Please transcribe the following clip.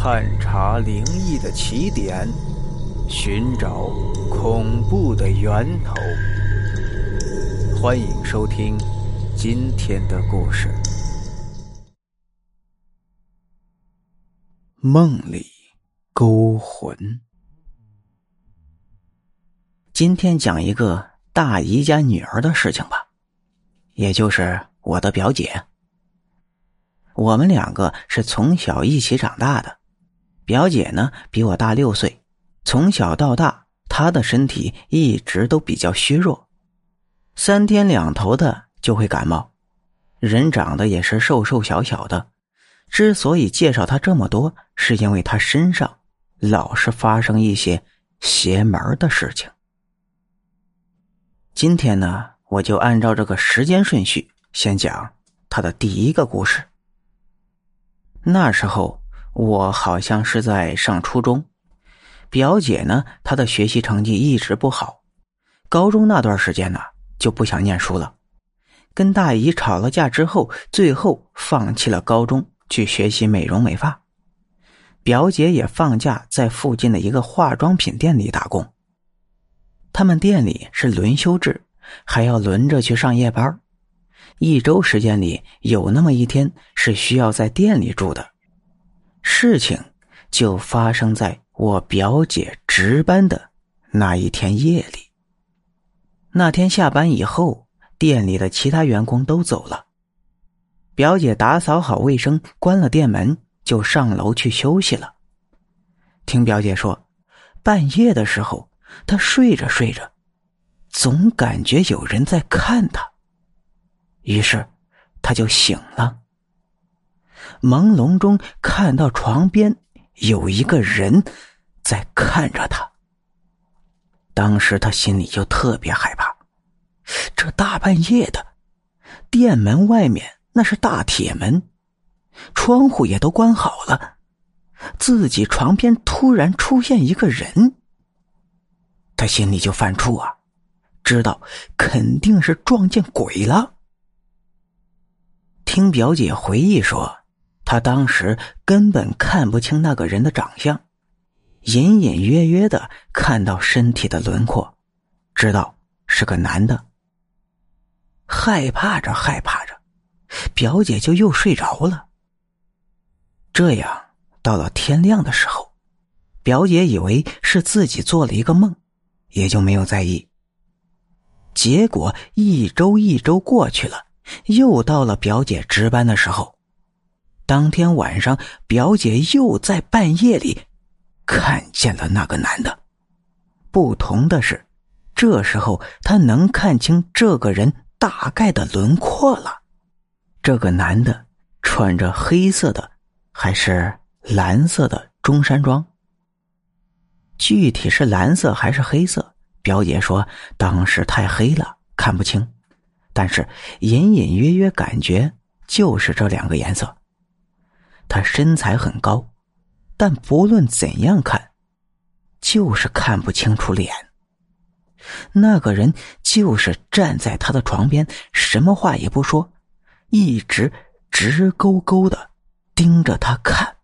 探查灵异的起点，寻找恐怖的源头。欢迎收听今天的故事：梦里勾魂。今天讲一个大姨家女儿的事情吧，也就是我的表姐。我们两个是从小一起长大的，表姐呢比我大六岁，从小到大她的身体一直都比较虚弱，三天两头的就会感冒，人长得也是瘦瘦小小的。之所以介绍她这么多，是因为她身上老是发生一些邪门的事情。今天呢，我就按照这个时间顺序，先讲她的第一个故事。那时候我好像是在上初中，表姐呢，她的学习成绩一直不好，高中那段时间呢就不想念书了，跟大姨吵了架之后，最后放弃了高中，去学习美容美发。表姐也放假在附近的一个化妆品店里打工。他们店里是轮休制，还要轮着去上夜班。一周时间里有那么一天是需要在店里住的，事情就发生在我表姐值班的那一天夜里。那天下班以后，店里的其他员工都走了，表姐打扫好卫生，关了店门，就上楼去休息了。听表姐说，半夜的时候，她睡着睡着，总感觉有人在看她。于是，他就醒了。朦胧中看到床边有一个人在看着他。当时他心里就特别害怕，这大半夜的，店门外面那是大铁门，窗户也都关好了，自己床边突然出现一个人，他心里就犯怵啊，知道肯定是撞见鬼了。听表姐回忆说，他当时根本看不清那个人的长相，隐隐约约的看到身体的轮廓，知道是个男的。害怕着害怕着，表姐就又睡着了。这样到了天亮的时候，表姐以为是自己做了一个梦，也就没有在意。结果一周一周过去了。又到了表姐值班的时候，当天晚上，表姐又在半夜里看见了那个男的。不同的是，这时候她能看清这个人大概的轮廓了。这个男的穿着黑色的还是蓝色的中山装，具体是蓝色还是黑色，表姐说当时太黑了，看不清。但是隐隐约约感觉就是这两个颜色。他身材很高，但不论怎样看，就是看不清楚脸。那个人就是站在他的床边，什么话也不说，一直直勾勾的盯着他看。